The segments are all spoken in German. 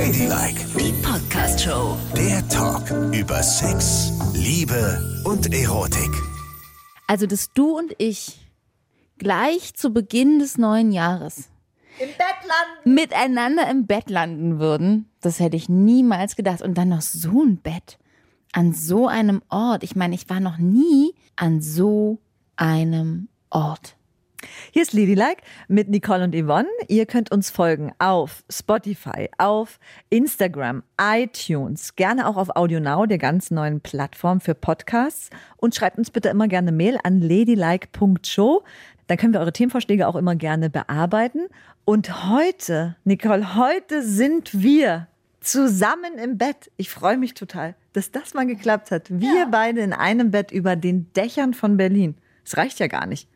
Ladylike, Die Podcast-Show. der Talk über Sex, Liebe und Erotik. Also, dass du und ich gleich zu Beginn des neuen Jahres Im Bett landen. miteinander im Bett landen würden, das hätte ich niemals gedacht. Und dann noch so ein Bett an so einem Ort. Ich meine, ich war noch nie an so einem Ort. Hier ist Ladylike mit Nicole und Yvonne. Ihr könnt uns folgen auf Spotify, auf Instagram, iTunes, gerne auch auf AudioNow, der ganz neuen Plattform für Podcasts. Und schreibt uns bitte immer gerne Mail an ladylike.show. Dann können wir eure Themenvorschläge auch immer gerne bearbeiten. Und heute, Nicole, heute sind wir zusammen im Bett. Ich freue mich total, dass das mal geklappt hat. Wir beide in einem Bett über den Dächern von Berlin. Es reicht ja gar nicht.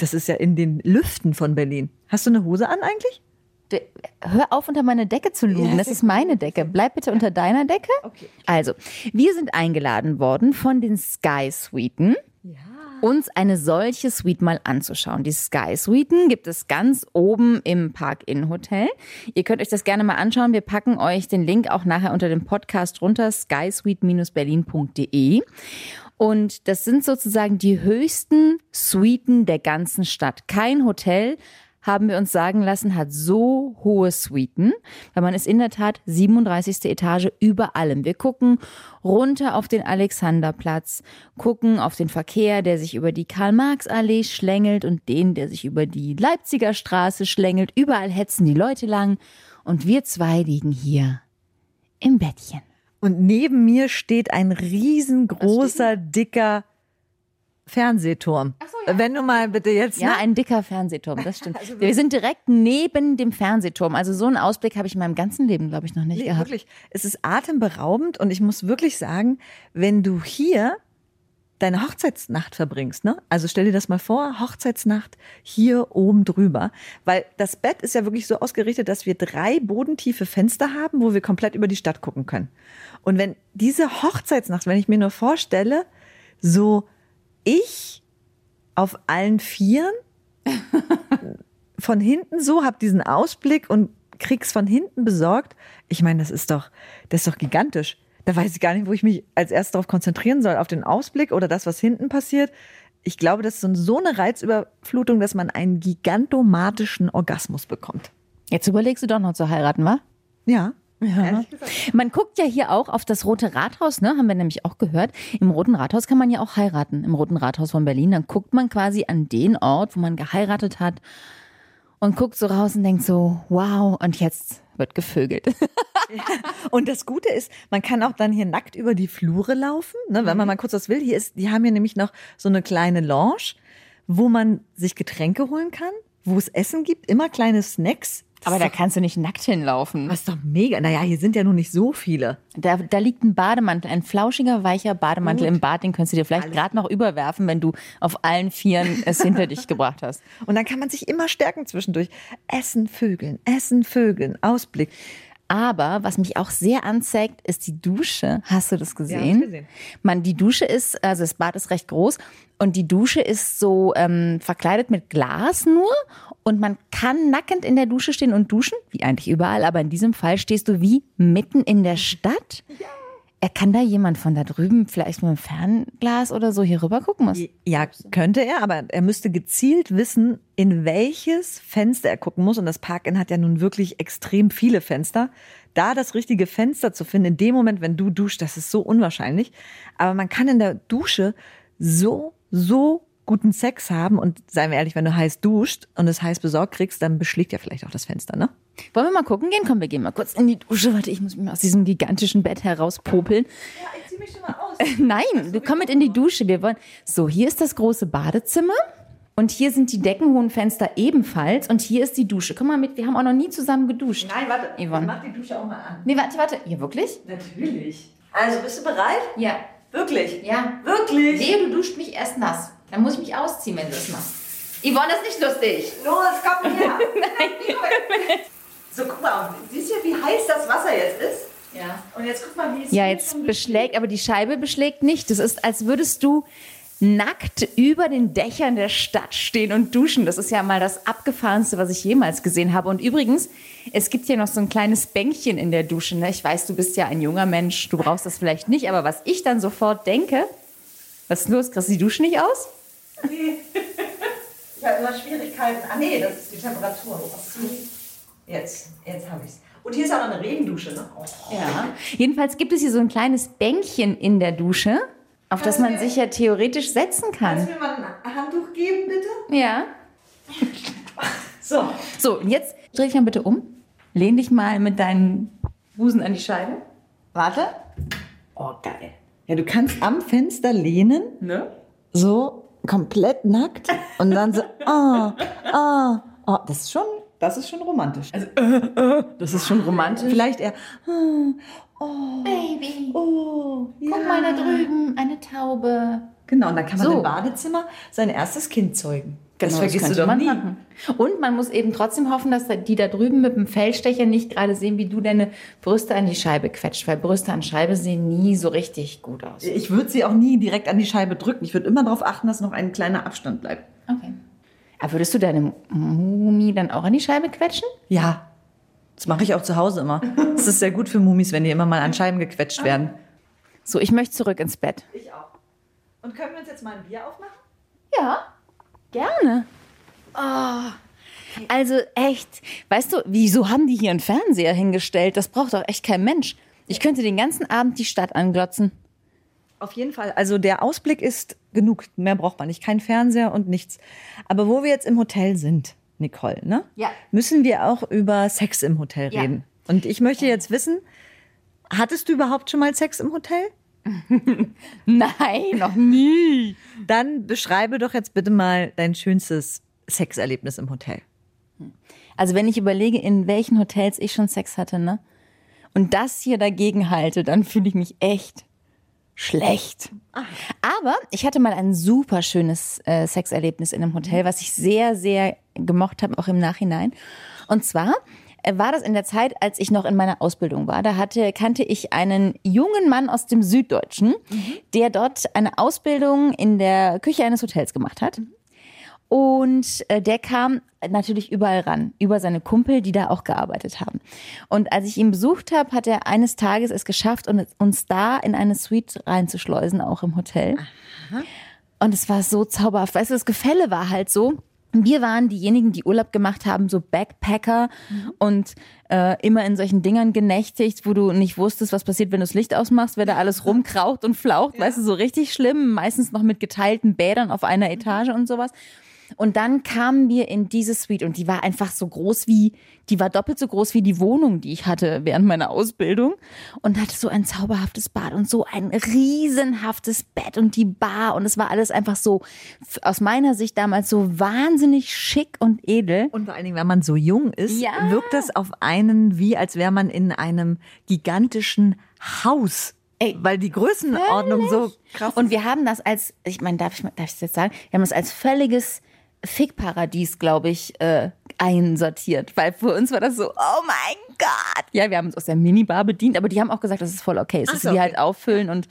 Das ist ja in den Lüften von Berlin. Hast du eine Hose an eigentlich? Du, hör auf, unter meine Decke zu lugen. Das ist meine Decke. Bleib bitte unter deiner Decke. Okay. Also, wir sind eingeladen worden von den Sky Suiten. uns eine solche Suite mal anzuschauen. Die Sky Suiten gibt es ganz oben im Park-In Hotel. Ihr könnt euch das gerne mal anschauen. Wir packen euch den Link auch nachher unter dem Podcast runter, skysuite-berlin.de. Und das sind sozusagen die höchsten Suiten der ganzen Stadt. Kein Hotel haben wir uns sagen lassen, hat so hohe Suiten, weil man ist in der Tat 37. Etage über allem. Wir gucken runter auf den Alexanderplatz, gucken auf den Verkehr, der sich über die Karl-Marx-Allee schlängelt und den, der sich über die Leipziger Straße schlängelt. Überall hetzen die Leute lang und wir zwei liegen hier im Bettchen. Und neben mir steht ein riesengroßer, dicker Fernsehturm. Wenn du mal bitte jetzt. Ja, ne? ein dicker Fernsehturm, das stimmt. wir sind direkt neben dem Fernsehturm. Also so einen Ausblick habe ich in meinem ganzen Leben, glaube ich, noch nicht Nee, gehabt. wirklich. Es ist atemberaubend und ich muss wirklich sagen, wenn du hier deine Hochzeitsnacht verbringst, ne? Also stell dir das mal vor, Hochzeitsnacht hier oben drüber, weil das Bett ist ja wirklich so ausgerichtet, dass wir drei bodentiefe Fenster haben, wo wir komplett über die Stadt gucken können. Und wenn diese Hochzeitsnacht, wenn ich mir nur vorstelle, so ich auf allen Vieren von hinten so, hab diesen Ausblick und krieg's von hinten besorgt. Ich meine, das ist doch, das ist doch gigantisch. Da weiß ich gar nicht, wo ich mich als erstes darauf konzentrieren soll, auf den Ausblick oder das, was hinten passiert. Ich glaube, das ist so- eine Reizüberflutung, dass man einen gigantomatischen Orgasmus bekommt. Jetzt überlegst du doch noch zu heiraten, wa? Ja. Man guckt ja hier auch auf das Rote Rathaus, ne? Haben wir nämlich auch gehört. Im Roten Rathaus kann man ja auch heiraten. Im Roten Rathaus von Berlin. Dann guckt man quasi an den Ort, wo man geheiratet hat und guckt so raus und denkt so, wow, und jetzt wird gevögelt. Und das Gute ist, man kann auch dann hier nackt über die Flure laufen, ne, wenn man mal kurz was will. Hier ist, die haben hier nämlich noch so eine kleine Lounge, wo man sich Getränke holen kann, wo es Essen gibt, immer kleine Snacks. Aber da kannst du nicht nackt hinlaufen. Das ist doch mega. Naja, hier sind ja nun nicht so viele. Da, da liegt ein Bademantel, ein flauschiger, weicher Bademantel im Bad, den könntest du dir vielleicht gerade noch überwerfen, wenn du auf allen Vieren es hinter dich gebracht hast. Und dann kann man sich immer stärken zwischendurch. Essen, Vögeln, Essen, Vögeln, Ausblick. Aber was mich auch sehr anzeigt, ist die Dusche. Hast du das gesehen? Ja, gesehen. Man, die Dusche ist, also das Bad ist recht groß und die Dusche ist so ähm, verkleidet mit Glas nur und man kann nackend in der Dusche stehen und duschen, wie eigentlich überall, aber in diesem Fall stehst du wie mitten in der Stadt. Er kann da jemand von da drüben vielleicht mit einem Fernglas oder so hier rüber gucken muss. Ja, könnte er, aber er müsste gezielt wissen, in welches Fenster er gucken muss. Und das Park-In hat ja nun wirklich extrem viele Fenster. Da das richtige Fenster zu finden, in dem Moment, wenn du duschst, das ist so unwahrscheinlich. Aber man kann in der Dusche so, so guten Sex haben. Und seien wir ehrlich, wenn du heiß duscht und es heiß besorgt kriegst, dann beschlägt ja vielleicht auch das Fenster, ne? Wollen wir mal gucken gehen? Komm, wir gehen mal kurz in die Dusche. Warte, ich muss mich mal aus diesem gigantischen Bett herauspopeln. Ja, ich zieh mich schon mal aus. Nein, du komm mit in die Dusche. Wir wollen. So, hier ist das große Badezimmer. Und hier sind die deckenhohen Fenster ebenfalls. Und hier ist die Dusche. Komm mal mit, wir haben auch noch nie zusammen geduscht. Nein, warte. Yvonne. Mach die Dusche auch mal an. Nee, warte, warte. Ja, wirklich? Natürlich. Also, bist du bereit? Ja. Wirklich? Ja. Wirklich? Wehe, du duscht mich erst nass. Dann muss ich mich ausziehen, wenn du das machst. Yvonne, das ist nicht lustig. Los, komm her. So, guck mal, siehst du, wie heiß das Wasser jetzt ist? Ja. Und jetzt guck mal, wie es Ja, hier jetzt beschlägt, aber die Scheibe beschlägt nicht. Das ist, als würdest du nackt über den Dächern der Stadt stehen und duschen. Das ist ja mal das abgefahrenste, was ich jemals gesehen habe. Und übrigens, es gibt hier noch so ein kleines Bänkchen in der Dusche. Ne? Ich weiß, du bist ja ein junger Mensch, du brauchst das vielleicht nicht, aber was ich dann sofort denke, was ist los? Kriegst du die Dusche nicht aus? Nee. Ich habe immer Schwierigkeiten. Ah nee, das ist die Temperatur. Jetzt, jetzt habe ich es. Und hier ist auch noch eine Regendusche, ne? Oh. Ja. Jedenfalls gibt es hier so ein kleines Bänkchen in der Dusche, auf das man sich ja theoretisch setzen Kannst kann. du mir mal ein Handtuch geben, bitte? Ja. So. So, und jetzt dreh dich mal bitte um. Lehn dich mal mit deinen Busen an die Scheibe. Warte. Oh, geil. Ja, du kannst am Fenster lehnen, Ne? so komplett nackt und dann so, ah, ah, oh, das ist schon, das ist schon romantisch. Also, Das ist schon romantisch. vielleicht eher, Baby, oh, ja. guck mal da drüben, eine Taube. Genau, und dann kann man So. im Badezimmer sein erstes Kind zeugen. Das Genau, vergisst du könnte doch man nie. machen. Und man muss eben trotzdem hoffen, dass die da drüben mit dem Feldstecher nicht gerade sehen, wie du deine Brüste an die Scheibe quetscht, weil Brüste an Scheibe sehen nie so richtig gut aus. Ich würde sie auch nie direkt an die Scheibe drücken. Ich würde immer darauf achten, dass noch ein kleiner Abstand bleibt. Okay. Aber würdest du deine Mumi dann auch an die Scheibe quetschen? Ja, das mache ich auch zu Hause immer. Es ist sehr gut für Mumis, wenn die immer mal an Scheiben gequetscht werden. So, ich möchte zurück ins Bett. Ich auch. Und können wir uns jetzt mal ein Bier aufmachen? Ja, gerne. Oh, also echt, weißt du, wieso haben die hier einen Fernseher hingestellt? Das braucht doch echt kein Mensch. Ich könnte den ganzen Abend die Stadt anglotzen. Auf jeden Fall. Also der Ausblick ist genug. Mehr braucht man nicht. Kein Fernseher und nichts. Aber wo wir jetzt im Hotel sind, Nicole, ne? Ja. Müssen wir auch über Sex im Hotel Ja. reden. Und ich möchte jetzt wissen, hattest du überhaupt schon mal Sex im Hotel? Nein, noch nie. Dann beschreibe doch jetzt bitte mal dein schönstes Sexerlebnis im Hotel. Also wenn ich überlege, in welchen Hotels ich schon Sex hatte, ne? Und das hier dagegen halte, dann fühle ich mich echt schlecht. Aber ich hatte mal ein super schönes äh, Sexerlebnis in einem Hotel, was ich sehr, sehr gemocht habe, auch im Nachhinein. Und zwar äh, war das in der Zeit, als ich noch in meiner Ausbildung war. Da hatte, kannte ich einen jungen Mann aus dem Süddeutschen, der dort eine Ausbildung in der Küche eines Hotels gemacht hat. Und äh, der kam natürlich überall ran, über seine Kumpel, die da auch gearbeitet haben. Und als ich ihn besucht habe, hat er eines Tages es geschafft, uns da in eine Suite reinzuschleusen, auch im Hotel. Und es war so zauberhaft. Weißt du, das Gefälle war halt so. Wir waren diejenigen, die Urlaub gemacht haben, so Backpacker und äh, immer in solchen Dingern genächtigt, wo du nicht wusstest, was passiert, wenn du das Licht ausmachst, wer da alles rumkraucht und flaucht, weißt du, so richtig schlimm, meistens noch mit geteilten Bädern auf einer Etage und sowas. Und dann kamen wir in diese Suite und die war einfach so groß wie, die war doppelt so groß wie die Wohnung, die ich hatte während meiner Ausbildung und hatte so ein zauberhaftes Bad und so ein riesenhaftes Bett und die Bar und es war alles einfach so, aus meiner Sicht damals so wahnsinnig schick und edel. Und vor allen Dingen, wenn man so jung ist, Ja. wirkt das auf einen wie, als wäre man in einem gigantischen Haus. Ey, weil die Größenordnung so krass Und wir haben das als, ich meine, darf ich, darf ich das jetzt sagen? Wir haben das als völliges Fickparadies, glaube ich, äh, einsortiert. Weil für uns war das so, oh mein Gott. Ja, wir haben uns aus der Minibar bedient, aber die haben auch gesagt, das ist voll okay. Es ist so, die okay. halt auffüllen und,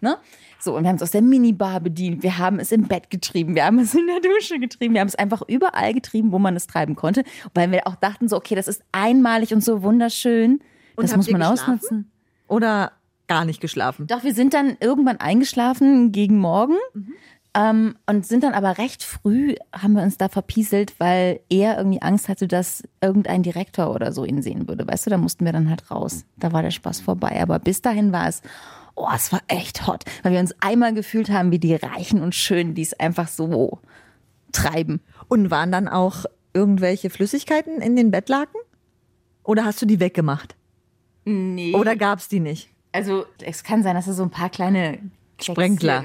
ne? So, und wir haben es aus der Minibar bedient. Wir haben es im Bett getrieben. Wir haben es in der Dusche getrieben. Wir haben es einfach überall getrieben, wo man es treiben konnte. Weil wir auch dachten so, okay, das ist einmalig und so wunderschön. Und das muss man ausnutzen. Oder gar nicht geschlafen. Doch, wir sind dann irgendwann eingeschlafen gegen Morgen ähm, und sind dann aber recht früh, haben wir uns da verpieselt, weil er irgendwie Angst hatte, dass irgendein Direktor oder so ihn sehen würde. Weißt du, da mussten wir dann halt raus. Da war der Spaß vorbei. Aber bis dahin war es, oh, es war echt hot, weil wir uns einmal gefühlt haben wie die Reichen und Schönen, die es einfach so treiben. Und waren dann auch irgendwelche Flüssigkeiten in den Bettlaken? Oder hast du die weggemacht? Nee. Oder gab's die nicht? Also es kann sein, dass da so ein paar kleine Sprenkler.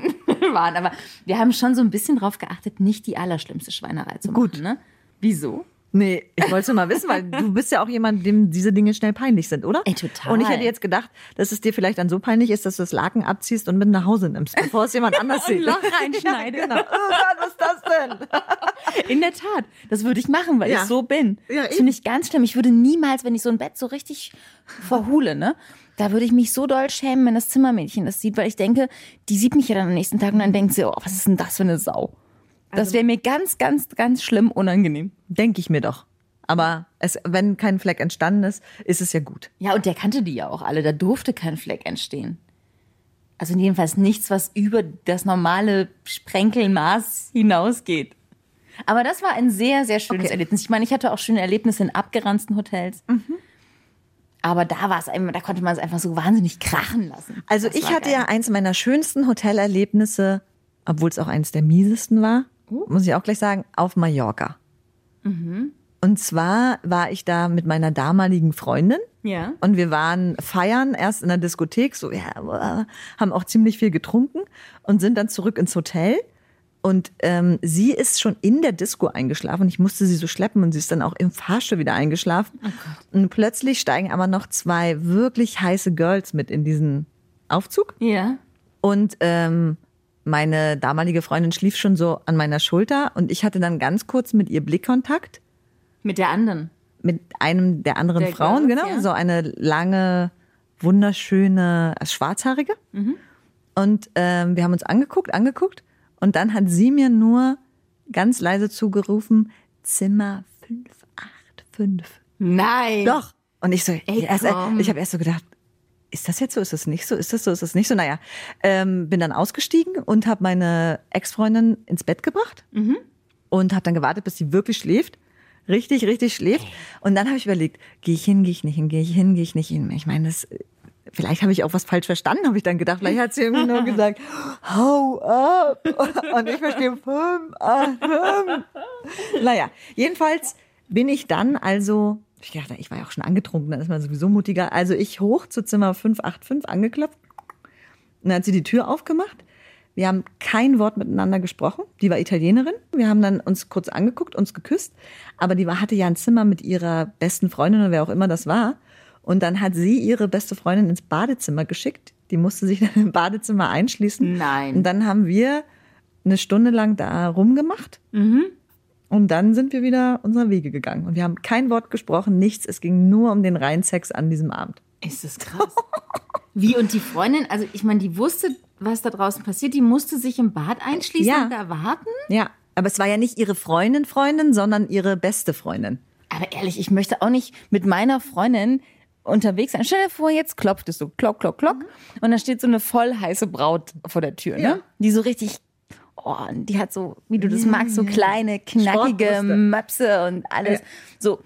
Waren, aber wir haben schon so ein bisschen drauf geachtet, nicht die allerschlimmste Schweinerei zu Gut. machen. Ne? Wieso? Nee, ich wollte mal wissen, weil du bist ja auch jemand, dem diese Dinge schnell peinlich sind, oder? Ey, total. Und ich hätte jetzt gedacht, dass es dir vielleicht dann so peinlich ist, dass du das Laken abziehst und mit nach Hause nimmst, bevor es jemand anders sieht. Loch reinschneide. Ja, genau. Oh Gott, was ist das denn? In der Tat, das würde ich machen, weil Ja. ich so bin. Ja, das finde ich ganz schlimm. Ich würde niemals, wenn ich so ein Bett so richtig verhule, ne, da würde ich mich so doll schämen, wenn das Zimmermädchen das sieht, weil ich denke, die sieht mich ja dann am nächsten Tag und dann denkt sie, oh, was ist denn das für eine Sau? Also Das wäre mir ganz, ganz, ganz schlimm unangenehm. Denke ich mir doch. Aber es, wenn kein Fleck entstanden ist, ist es ja gut. Ja, und der kannte die ja auch alle. Da durfte kein Fleck entstehen. Also jedenfalls nichts, was über das normale Sprenkelmaß hinausgeht. Aber das war ein sehr, sehr schönes Okay. Erlebnis. Ich meine, ich hatte auch schöne Erlebnisse in abgeranzten Hotels. Aber da war es einfach, da konnte man es einfach so wahnsinnig krachen lassen. Also Das ich hatte geil. ja eins meiner schönsten Hotelerlebnisse, obwohl es auch eins der miesesten war, muss ich auch gleich sagen, auf Mallorca. Und zwar war ich da mit meiner damaligen Freundin. Ja. Und wir waren feiern, erst in der Diskothek, so, ja, haben auch ziemlich viel getrunken und sind dann zurück ins Hotel. Und ähm, sie ist schon in der Disco eingeschlafen. Ich musste sie so schleppen und sie ist dann auch im Fahrstuhl wieder eingeschlafen. und plötzlich steigen aber noch zwei wirklich heiße Girls mit in diesen Aufzug. Ja. Und ähm, meine damalige Freundin schlief schon so an meiner Schulter und ich hatte dann ganz kurz mit ihr Blickkontakt Mit der anderen. mit einem der anderen Der Frauen, Girls, genau, ja. so eine lange, wunderschöne, schwarzhaarige. Mhm. Und ähm, wir haben uns angeguckt, angeguckt und dann hat sie mir nur ganz leise zugerufen, Zimmer 585. Nein. Doch. Und ich so, Ey, erst, komm. ich habe erst so gedacht, ist das jetzt so, ist das nicht so, ist das so, ist das nicht so? Naja, ähm, bin dann ausgestiegen und habe meine Ex-Freundin ins Bett gebracht Mhm. und habe dann gewartet, bis sie wirklich schläft. Richtig, richtig schläft. Und dann habe ich überlegt, gehe ich hin, gehe ich nicht hin, gehe ich hin, gehe ich nicht hin. Ich meine, das, vielleicht habe ich auch was falsch verstanden, habe ich dann gedacht. Vielleicht hat sie irgendwie nur gesagt, hau ab. Und ich verstehe fünf, acht, fünf. Naja, jedenfalls bin ich dann also, ich dachte, ich war ja auch schon angetrunken, dann ist man sowieso mutiger. Also ich hoch zu Zimmer 585 angeklopft. Und dann hat sie die Tür aufgemacht. Wir haben kein Wort miteinander gesprochen. Die war Italienerin. Wir haben dann uns kurz angeguckt, uns geküsst. Aber die war, hatte ja ein Zimmer mit ihrer besten Freundin oder wer auch immer das war. Und dann hat sie ihre beste Freundin ins Badezimmer geschickt. Die musste sich dann im Badezimmer einschließen. Nein. Und dann haben wir eine Stunde lang da rumgemacht. Und dann sind wir wieder unserer Wege gegangen. Und wir haben kein Wort gesprochen, nichts. Es ging nur um den reinen Sex an diesem Abend. Ist das krass. Wie und die Freundin, also ich meine, die wusste, was da draußen passiert, die musste sich im Bad einschließen Ja. und da warten. Ja, aber es war ja nicht ihre Freundin, Freundin, sondern ihre beste Freundin. Aber ehrlich, ich möchte auch nicht mit meiner Freundin unterwegs sein. Stell dir vor, jetzt klopft es so, klock, klock, klock. Und da steht so eine voll heiße Braut vor der Tür, Ja. ne? Die so richtig, oh, die hat so, wie du das magst, so kleine, knackige. Möpse und alles. Ja. So.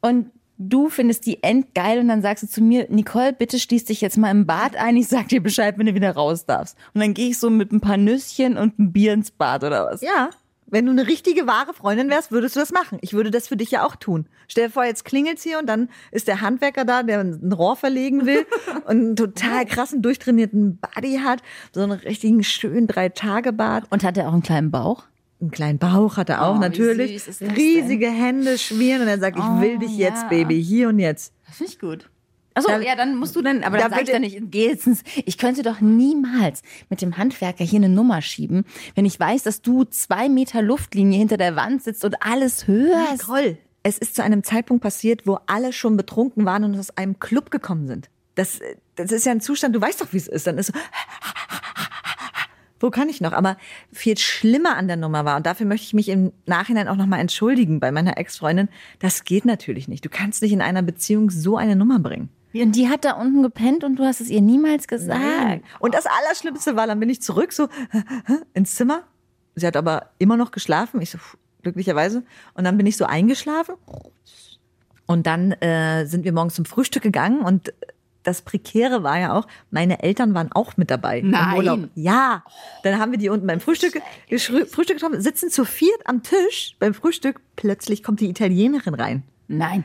Und du findest die endgeil und dann sagst du zu mir, Nicole, bitte schließ dich jetzt mal im Bad ein. Ich sag dir Bescheid, wenn du wieder raus darfst. Und dann gehe ich so mit ein paar Nüsschen und ein Bier ins Bad oder was. Ja. Wenn du eine richtige, wahre Freundin wärst, würdest du das machen. Ich würde das für dich ja auch tun. Stell dir vor, jetzt klingelt's hier und dann ist der Handwerker da, der ein Rohr verlegen will und einen total krassen, durchtrainierten Body hat. So einen richtigen, schönen Drei-Tage-Bad. Und hat er auch einen kleinen Bauch? Einen kleinen Bauch hat er auch, Oh, natürlich. Riesige Hände schmieren und er sagt, ich will dich jetzt, ja. Baby, hier und jetzt. Das finde ich gut. Achso, Da- ja, dann musst du dann, aber da dann sag ich dann nicht, geh jetzt ins, ich könnte doch niemals mit dem Handwerker hier eine Nummer schieben, wenn ich weiß, dass du zwei Meter Luftlinie hinter der Wand sitzt und alles hörst. Nicole, es ist zu einem Zeitpunkt passiert, wo alle schon betrunken waren und aus einem Club gekommen sind. Das, das ist ja ein Zustand, du weißt doch, wie es ist. Dann ist so, wo kann ich noch? Aber viel schlimmer an der Nummer war, und dafür möchte ich mich im Nachhinein auch nochmal entschuldigen bei meiner Ex-Freundin, das geht natürlich nicht. Du kannst nicht in einer Beziehung so eine Nummer bringen. Und die hat da unten gepennt und du hast es ihr niemals gesagt. Und das Allerschlimmste war, dann bin ich zurück so ins Zimmer. Sie hat aber immer noch geschlafen. Ich so, glücklicherweise. Und dann bin ich so eingeschlafen. Und dann äh, sind wir morgens zum Frühstück gegangen und das Prekäre war ja auch, meine Eltern waren auch mit dabei. im Nein. Urlaub. Ja. Dann haben wir die unten beim Frühstück, Frühstück getroffen, sitzen zu viert am Tisch beim Frühstück. Plötzlich kommt die Italienerin rein Nein.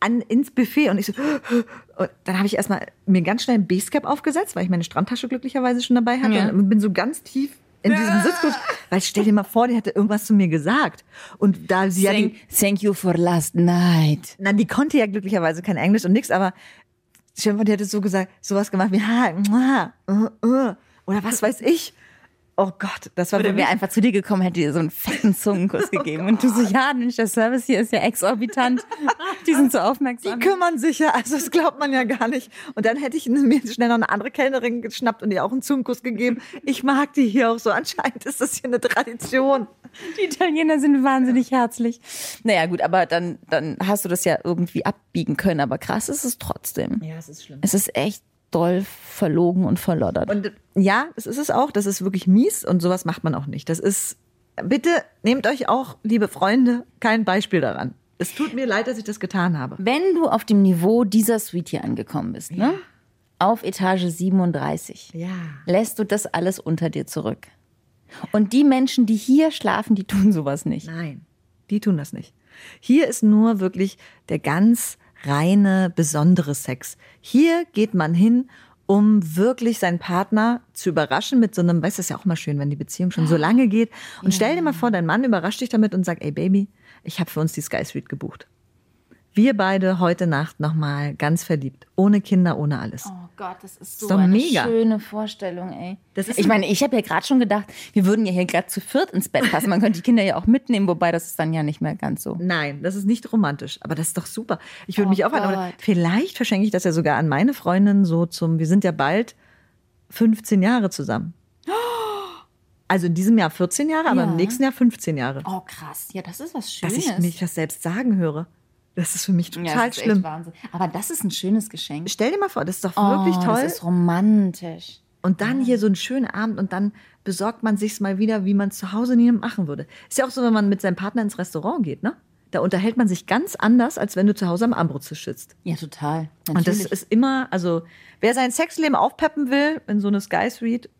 An ins Buffet und ich so und dann habe ich erstmal mir ganz schnell ein Basecap aufgesetzt, weil ich meine Strandtasche glücklicherweise schon dabei hatte Ja. und bin so ganz tief in diesem Sitzkurs. Weil stell dir mal vor, die hätte irgendwas zu mir gesagt. Und da sie ja die, Thank, thank you for last night. na, die konnte ja glücklicherweise kein Englisch und nix, aber stell dir mal, die hätte so gesagt, sowas gemacht wie, ha, mua, uh, uh, oder was weiß ich. Oh Gott, das war wäre mich, einfach zu dir gekommen, hätte dir so einen fetten Zungenkuss gegeben. Und du so, ja, Mensch, der Service hier ist ja exorbitant. Die sind so die aufmerksam. kümmern sich ja, also das glaubt man ja gar nicht. Und dann hätte ich mir schnell noch eine andere Kellnerin geschnappt und ihr auch einen Zungenkuss gegeben. Ich mag die hier auch so. Anscheinend ist das hier eine Tradition. Die Italiener sind wahnsinnig herzlich. Naja, gut, aber dann, dann hast du das ja irgendwie abbiegen können. Aber krass ist es trotzdem. Ja, es ist schlimm. Es ist echt doll verlogen und verloddert. Und ja, das ist es auch. Das ist wirklich mies und sowas macht man auch nicht. Das ist, bitte nehmt euch auch, liebe Freunde, kein Beispiel daran. Es tut mir leid, dass ich das getan habe. Wenn du auf dem Niveau dieser Suite hier angekommen bist, ne? Auf Etage 37, Ja. lässt du das alles unter dir zurück. Und die Menschen, die hier schlafen, die tun sowas nicht. Nein, die tun das nicht. Hier ist nur wirklich der ganz reine, besondere Sex. Hier geht man hin, um wirklich seinen Partner zu überraschen mit so einem, weißt du, ist ja auch mal schön, wenn die Beziehung schon so lange geht. Und stell dir mal vor, dein Mann überrascht dich damit und sagt, ey Baby, ich habe für uns die Sky Suite gebucht. Wir beide heute Nacht nochmal ganz verliebt. Ohne Kinder, ohne alles. Oh Gott, das ist so Ist eine mega. schöne Vorstellung, ey. Das ist ich meine, ich habe ja gerade schon gedacht, wir würden ja hier gerade zu viert ins Bett passen. Man könnte die Kinder ja auch mitnehmen, wobei das ist dann ja nicht mehr ganz so. Nein, das ist nicht romantisch, aber das ist doch super. Ich würde Oh mich auch Gott. vielleicht verschenke ich das ja sogar an meine Freundin so zum, wir sind ja bald 15 Jahre zusammen. Also in diesem Jahr 14 Jahre, aber Ja. im nächsten Jahr 15 Jahre. Oh krass, ja, das ist was Dass Schönes. ich mich das selbst sagen höre. Das ist für mich ja, total das ist schlimm. Echt Wahnsinn. Aber das ist ein schönes Geschenk. Stell dir mal vor, das ist doch Oh, wirklich toll. Das ist romantisch. Und dann hier so einen schönen Abend und dann besorgt man sich's mal wieder, wie man es zu Hause nie machen würde. Ist ja auch so, wenn man mit seinem Partner ins Restaurant geht, ne? Da unterhält man sich ganz anders, als wenn du zu Hause am Armbrotstisch sitzt. Ja, total. Und das Natürlich. ist immer, also wer sein Sexleben aufpeppen will in so eine Sky Suite,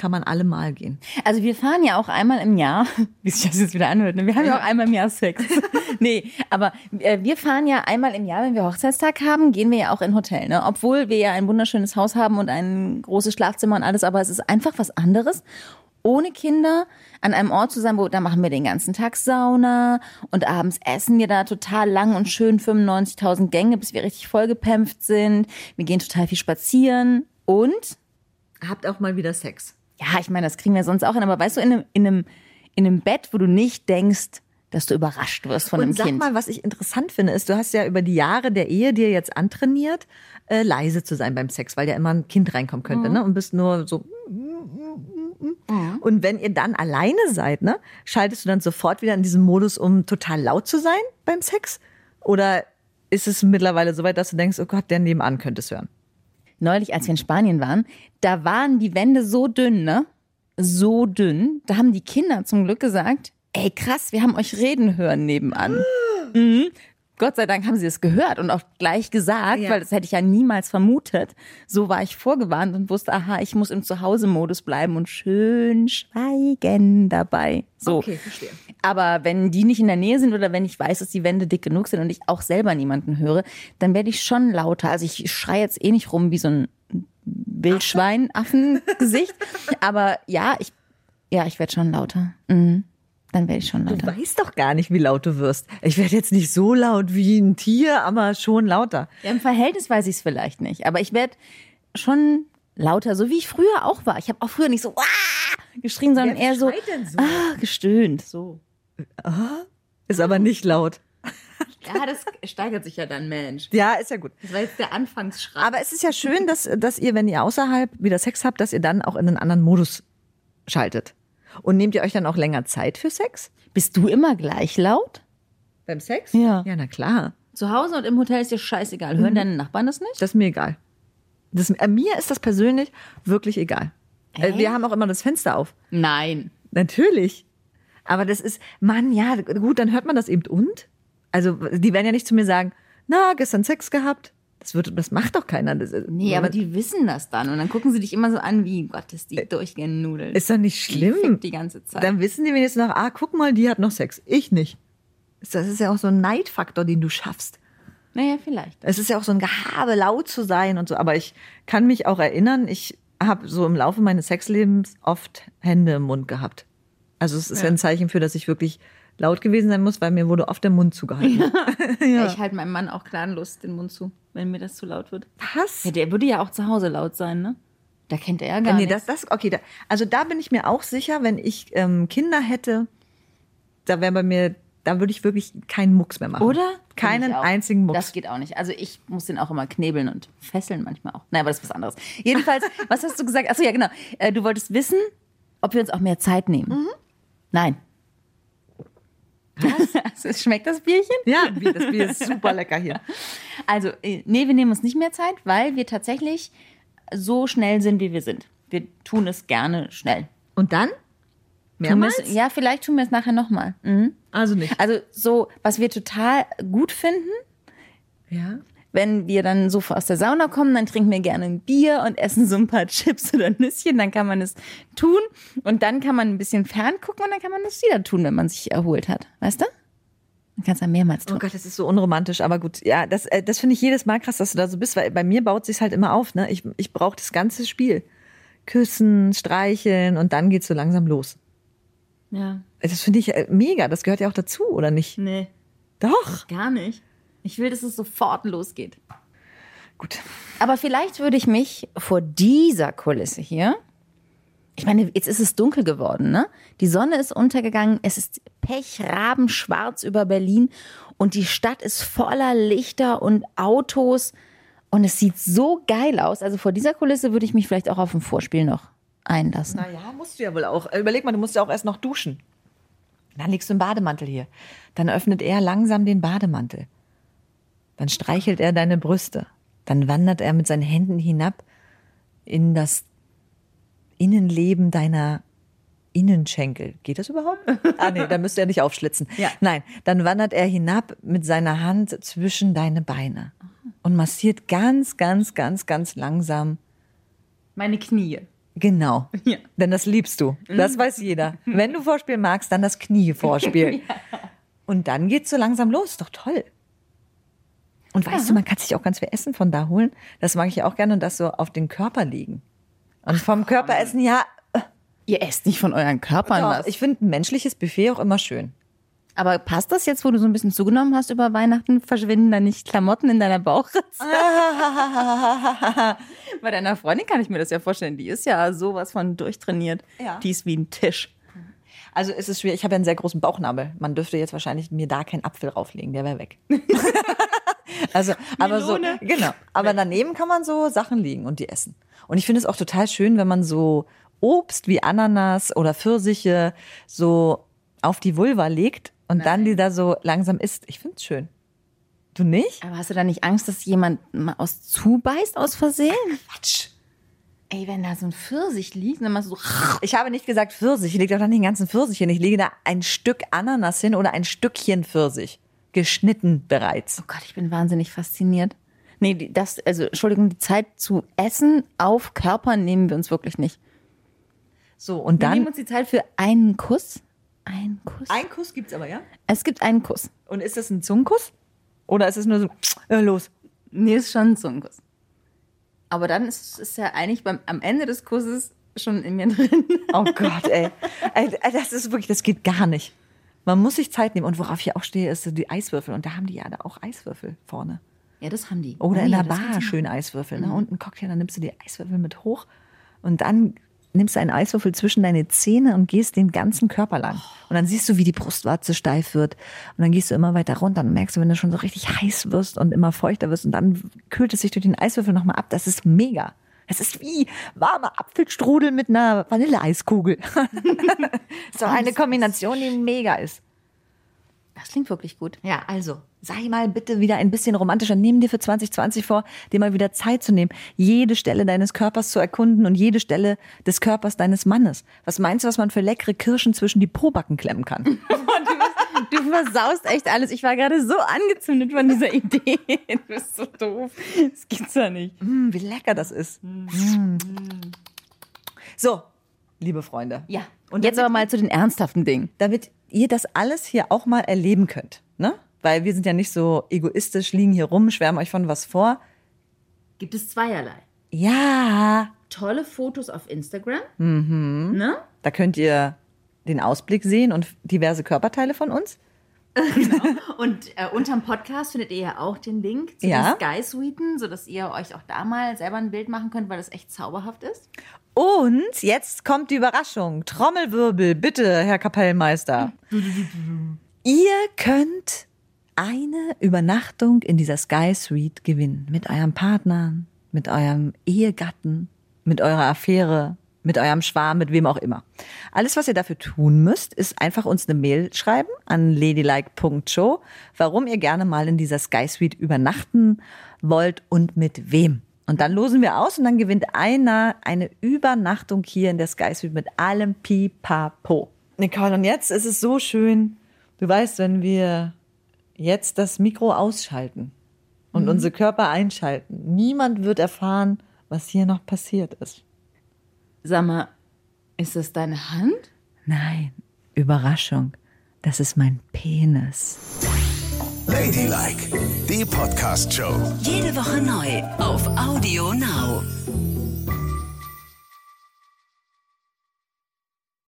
kann man alle mal gehen. Also wir fahren ja auch einmal im Jahr, wie sich das jetzt wieder anhört, ne? wir haben ja auch einmal im Jahr Sex. nee, aber äh, wir fahren ja einmal im Jahr, wenn wir Hochzeitstag haben, gehen wir ja auch in Hotel, ne? Obwohl wir ja ein wunderschönes Haus haben und ein großes Schlafzimmer und alles, aber es ist einfach was anderes. Ohne Kinder an einem Ort zu sein, wo da machen wir den ganzen Tag Sauna und abends essen wir da total lang und schön 95.000 Gänge, bis wir richtig vollgepämpft sind. Wir gehen total viel spazieren und Habt auch mal wieder Sex. Ja, ich meine, das kriegen wir sonst auch hin, aber weißt du, in einem, in einem, in einem Bett, wo du nicht denkst, dass du überrascht wirst von einem Und sag Kind. mal, was ich interessant finde, ist, du hast ja über die Jahre der Ehe dir jetzt antrainiert, äh, leise zu sein beim Sex, weil ja immer ein Kind reinkommen könnte, ne? Und bist nur so. Und wenn ihr dann alleine seid, ne, schaltest du dann sofort wieder in diesem Modus, um total laut zu sein beim Sex? Oder ist es mittlerweile so weit, dass du denkst, oh Gott, der nebenan könnte es hören? Neulich, als wir in Spanien waren, da waren die Wände so dünn, ne? So dünn. Da haben die Kinder zum Glück gesagt, ey krass, wir haben euch reden hören nebenan. mhm. Gott sei Dank haben sie es gehört und auch gleich gesagt, Ja. weil das hätte ich ja niemals vermutet. So war ich vorgewarnt und wusste, aha, ich muss im Zuhause-Modus bleiben und schön schweigen dabei. So. Okay, verstehe. Aber wenn die nicht in der Nähe sind oder wenn ich weiß, dass die Wände dick genug sind und ich auch selber niemanden höre, dann werde ich schon lauter. Also ich schreie jetzt eh nicht rum wie so ein Wildschwein, Affengesicht. Aber ja, ich, ja, ich werde schon lauter. Mhm. Dann werde ich schon Du lauter. weißt doch gar nicht, wie laut du wirst. Ich werde jetzt nicht so laut wie ein Tier, aber schon lauter. Ja, Im Verhältnis weiß ich es vielleicht nicht. Aber ich werde schon lauter, so wie ich früher auch war. Ich habe auch früher nicht so "Wah!" geschrien, sondern Wer eher so, so? ah, gestöhnt. So. Ist aber nicht laut. Ja, das steigert sich ja dann, Mensch. Ja, ist ja gut. Das war jetzt der Anfangsschrei. Aber es ist ja schön, dass, dass ihr, wenn ihr außerhalb wieder Sex habt, dass ihr dann auch in einen anderen Modus schaltet. Und nehmt ihr euch dann auch länger Zeit für Sex? Bist du immer gleich laut? Beim Sex? Ja. Ja, na klar. Zu Hause und im Hotel ist dir scheißegal. Hören deine Nachbarn das nicht? Das ist mir egal. Das, äh, mir ist das persönlich wirklich egal. Äh, Wir haben auch immer das Fenster auf. Nein. Natürlich. Aber das ist, Mann, ja, gut, dann hört man das eben und? Also, die werden ja nicht zu mir sagen, na, gestern Sex gehabt. Das wird, das macht doch keiner. Das, Nee, aber die wissen das dann. Und dann gucken sie dich immer so an, wie Gott, ist die durchgenudelt. ist doch nicht Die schlimm. fickt die ganze Zeit. Dann wissen die wenigstens noch, ah, guck mal, die hat noch Sex. Ich nicht. Das ist ja auch so ein Neidfaktor, den du schaffst. naja, vielleicht. Es ist ja auch so ein Gehabe, laut zu sein und so. Aber ich kann mich auch erinnern, ich habe so im Laufe meines Sexlebens oft Hände im Mund gehabt. Also es ist ja. ein Zeichen für, dass ich wirklich laut gewesen sein muss, weil mir wurde oft der Mund zugehalten. Ja. ja. Ich halte meinem Mann auch gnadenlos den Mund zu, wenn mir das zu laut wird. Was? Ja, der würde ja auch zu Hause laut sein, ne? Da kennt er ja gar nee, nichts. Das, das, okay, da, also da bin ich mir auch sicher, wenn ich ähm, Kinder hätte, da wäre bei mir, da würde ich wirklich keinen Mucks mehr machen. Oder? Keinen einzigen Mucks. Das geht auch nicht. Also ich muss den auch immer knebeln und fesseln manchmal auch. Nein, aber das ist was anderes. Jedenfalls, was hast du gesagt? Achso, ja, genau. Äh, du wolltest wissen, ob wir uns auch mehr Zeit nehmen. Mhm. Nein. Was? Schmeckt das Bierchen? Ja, das Bier ist super lecker hier. Also, äh, nee, wir nehmen uns nicht mehr Zeit, weil wir tatsächlich so schnell sind, wie wir sind. Wir tun es gerne schnell. Und dann? Mehrmals? Es, ja, vielleicht tun wir es nachher nochmal. Mhm. Also nicht. Also so, was wir total gut finden, ja. Wenn wir dann so aus der Sauna kommen, dann trinken wir gerne ein Bier und essen so ein paar Chips oder Nüsschen, dann kann man es tun und dann kann man ein bisschen ferngucken und dann kann man das wieder tun, wenn man sich erholt hat. Weißt du? Man kann es dann mehrmals tun. Oh Gott, das ist so unromantisch, aber gut. Ja, das, äh, das finde ich jedes Mal krass, dass du da so bist, weil bei mir baut sich halt immer auf. Ne? Ich, ich brauche das ganze Spiel. Küssen, streicheln und dann geht's so langsam los. Ja. Das finde ich äh, mega. Das gehört ja auch dazu, oder nicht? Nee. Doch. Gar nicht. Ich will, dass es sofort losgeht. Gut. Aber vielleicht würde ich mich vor dieser Kulisse hier ich meine, jetzt ist es dunkel geworden, ne? Die Sonne ist untergegangen, es ist pechrabenschwarz über Berlin und die Stadt ist voller Lichter und Autos und es sieht so geil aus. Also vor dieser Kulisse würde ich mich vielleicht auch auf ein Vorspiel noch einlassen. Naja, musst du ja wohl auch. Überleg mal, du musst ja auch erst noch duschen. Dann legst du einen Bademantel hier. Dann öffnet er langsam den Bademantel. Dann streichelt er deine Brüste. Dann wandert er mit seinen Händen hinab in das Innenleben deiner Innenschenkel. Geht das überhaupt? Ah nee, da müsste er nicht aufschlitzen. Ja. Nein, dann wandert er hinab mit seiner Hand zwischen deine Beine und massiert ganz, ganz, ganz, ganz langsam meine Knie. Genau. Ja. Denn das liebst du. Das weiß jeder. Wenn du Vorspiel magst, dann das Knie vorspielen. ja. Und dann geht's so langsam los. Doch toll. Und weißt ja. du, man kann sich auch ganz viel Essen von da holen. Das mag ich ja auch gerne und das so auf den Körper legen. Und vom Körper essen, ja. Ihr esst nicht von euren Körpern Doch, was. Ich finde ein menschliches Buffet auch immer schön. Aber passt das jetzt, wo du so ein bisschen zugenommen hast über Weihnachten? Verschwinden da nicht Klamotten in deiner Bauchritze? Bei deiner Freundin kann ich mir das ja vorstellen. Die ist ja sowas von durchtrainiert. Ja. Die ist wie ein Tisch. Also es ist schwierig. Ich habe ja einen sehr großen Bauchnabel. Man dürfte jetzt wahrscheinlich mir da keinen Apfel drauflegen. Der wäre weg. also, aber so, genau. Aber daneben kann man so Sachen liegen und die essen. Und ich finde es auch total schön, wenn man so Obst wie Ananas oder Pfirsiche so auf die Vulva legt und Nein. dann die da so langsam isst. Ich finde es schön. Du nicht? Aber hast du da nicht Angst, dass jemand mal aus zubeißt aus Versehen? Quatsch. Ey, wenn da so ein Pfirsich liegt, dann machst du so. Ich habe nicht gesagt Pfirsich. Ich lege doch dann den ganzen Pfirsich hin. Ich lege da ein Stück Ananas hin oder ein Stückchen Pfirsich. Geschnitten bereits. Oh Gott, ich bin wahnsinnig fasziniert. Nee, das, also, Entschuldigung, die Zeit zu essen auf Körper nehmen wir uns wirklich nicht. So, und dann. Wir nehmen uns die Zeit für einen Kuss. Ein Kuss. Ein Kuss gibt's aber, ja? Es gibt einen Kuss. Und ist das ein Zungenkuss? Oder ist es nur so, äh, los? Nee, ist schon ein Zungenkuss. Aber dann ist es ja eigentlich beim, am Ende des Kusses schon in mir drin. Oh Gott, ey. ey. Das ist wirklich, das geht gar nicht. Man muss sich Zeit nehmen. Und worauf ich auch stehe, ist die Eiswürfel. Und da haben die ja da auch Eiswürfel vorne. Ja, das haben die. Oder oh, in ja, der Bar schön Eiswürfel. Ne? Mhm. Und ein Cocktail, dann nimmst du die Eiswürfel mit hoch und dann nimmst du einen Eiswürfel zwischen deine Zähne und gehst den ganzen Körper lang. Und dann siehst du, wie die Brustwarze steif wird. Und dann gehst du immer weiter runter und merkst du, wenn du schon so richtig heiß wirst und immer feuchter wirst und dann kühlt es sich durch den Eiswürfel nochmal ab. Das ist mega. Es ist wie warmer Apfelstrudel mit einer Vanilleeiskugel. so eine Kombination, die mega ist. Das klingt wirklich gut. Ja, also sei mal bitte wieder ein bisschen romantischer. Nimm dir für 2020 vor, dir mal wieder Zeit zu nehmen, jede Stelle deines Körpers zu erkunden und jede Stelle des Körpers deines Mannes. Was meinst du, was man für leckere Kirschen zwischen die Pobacken klemmen kann? du, versaust echt alles. Ich war gerade so angezündet von dieser Idee. Du bist so doof. Das gibt's ja nicht. Mm, wie lecker das ist. Mm. So, liebe Freunde. Ja. Und jetzt aber mal zu den ernsthaften Dingen. Damit ihr das alles hier auch mal erleben könnt, ne? Weil wir sind ja nicht so egoistisch, liegen hier rum, schwärmen euch von was vor. Gibt es zweierlei. Ja. tolle Fotos auf Instagram. Ne? Da könnt ihr den Ausblick sehen und diverse Körperteile von uns. Und äh, unterm Podcast findet ihr ja auch den Link zu Ja. den Sky Suiten, sodass ihr euch auch da mal selber ein Bild machen könnt, weil das echt zauberhaft ist. Und jetzt kommt die Überraschung. Trommelwirbel, bitte, Herr Kapellmeister. Ihr könnt eine Übernachtung in dieser Sky Suite gewinnen. Mit eurem Partner, mit eurem Ehegatten, mit eurer Affäre, mit eurem Schwarm, mit wem auch immer. Alles, was ihr dafür tun müsst, ist einfach uns eine Mail schreiben an ladylike.show, warum ihr gerne mal in dieser Sky Suite übernachten wollt und mit wem. Und dann losen wir aus und dann gewinnt einer eine Übernachtung hier in der Sky Suite mit allem Pipapo. Nicole, und jetzt ist es so schön. Du weißt, wenn wir jetzt das Mikro ausschalten und unsere Körper einschalten, niemand wird erfahren, was hier noch passiert ist. Sag mal, ist das deine Hand? Nein, Überraschung. Das ist mein Penis. Ladylike, die Podcast-Show. Jede Woche neu auf Audio Now.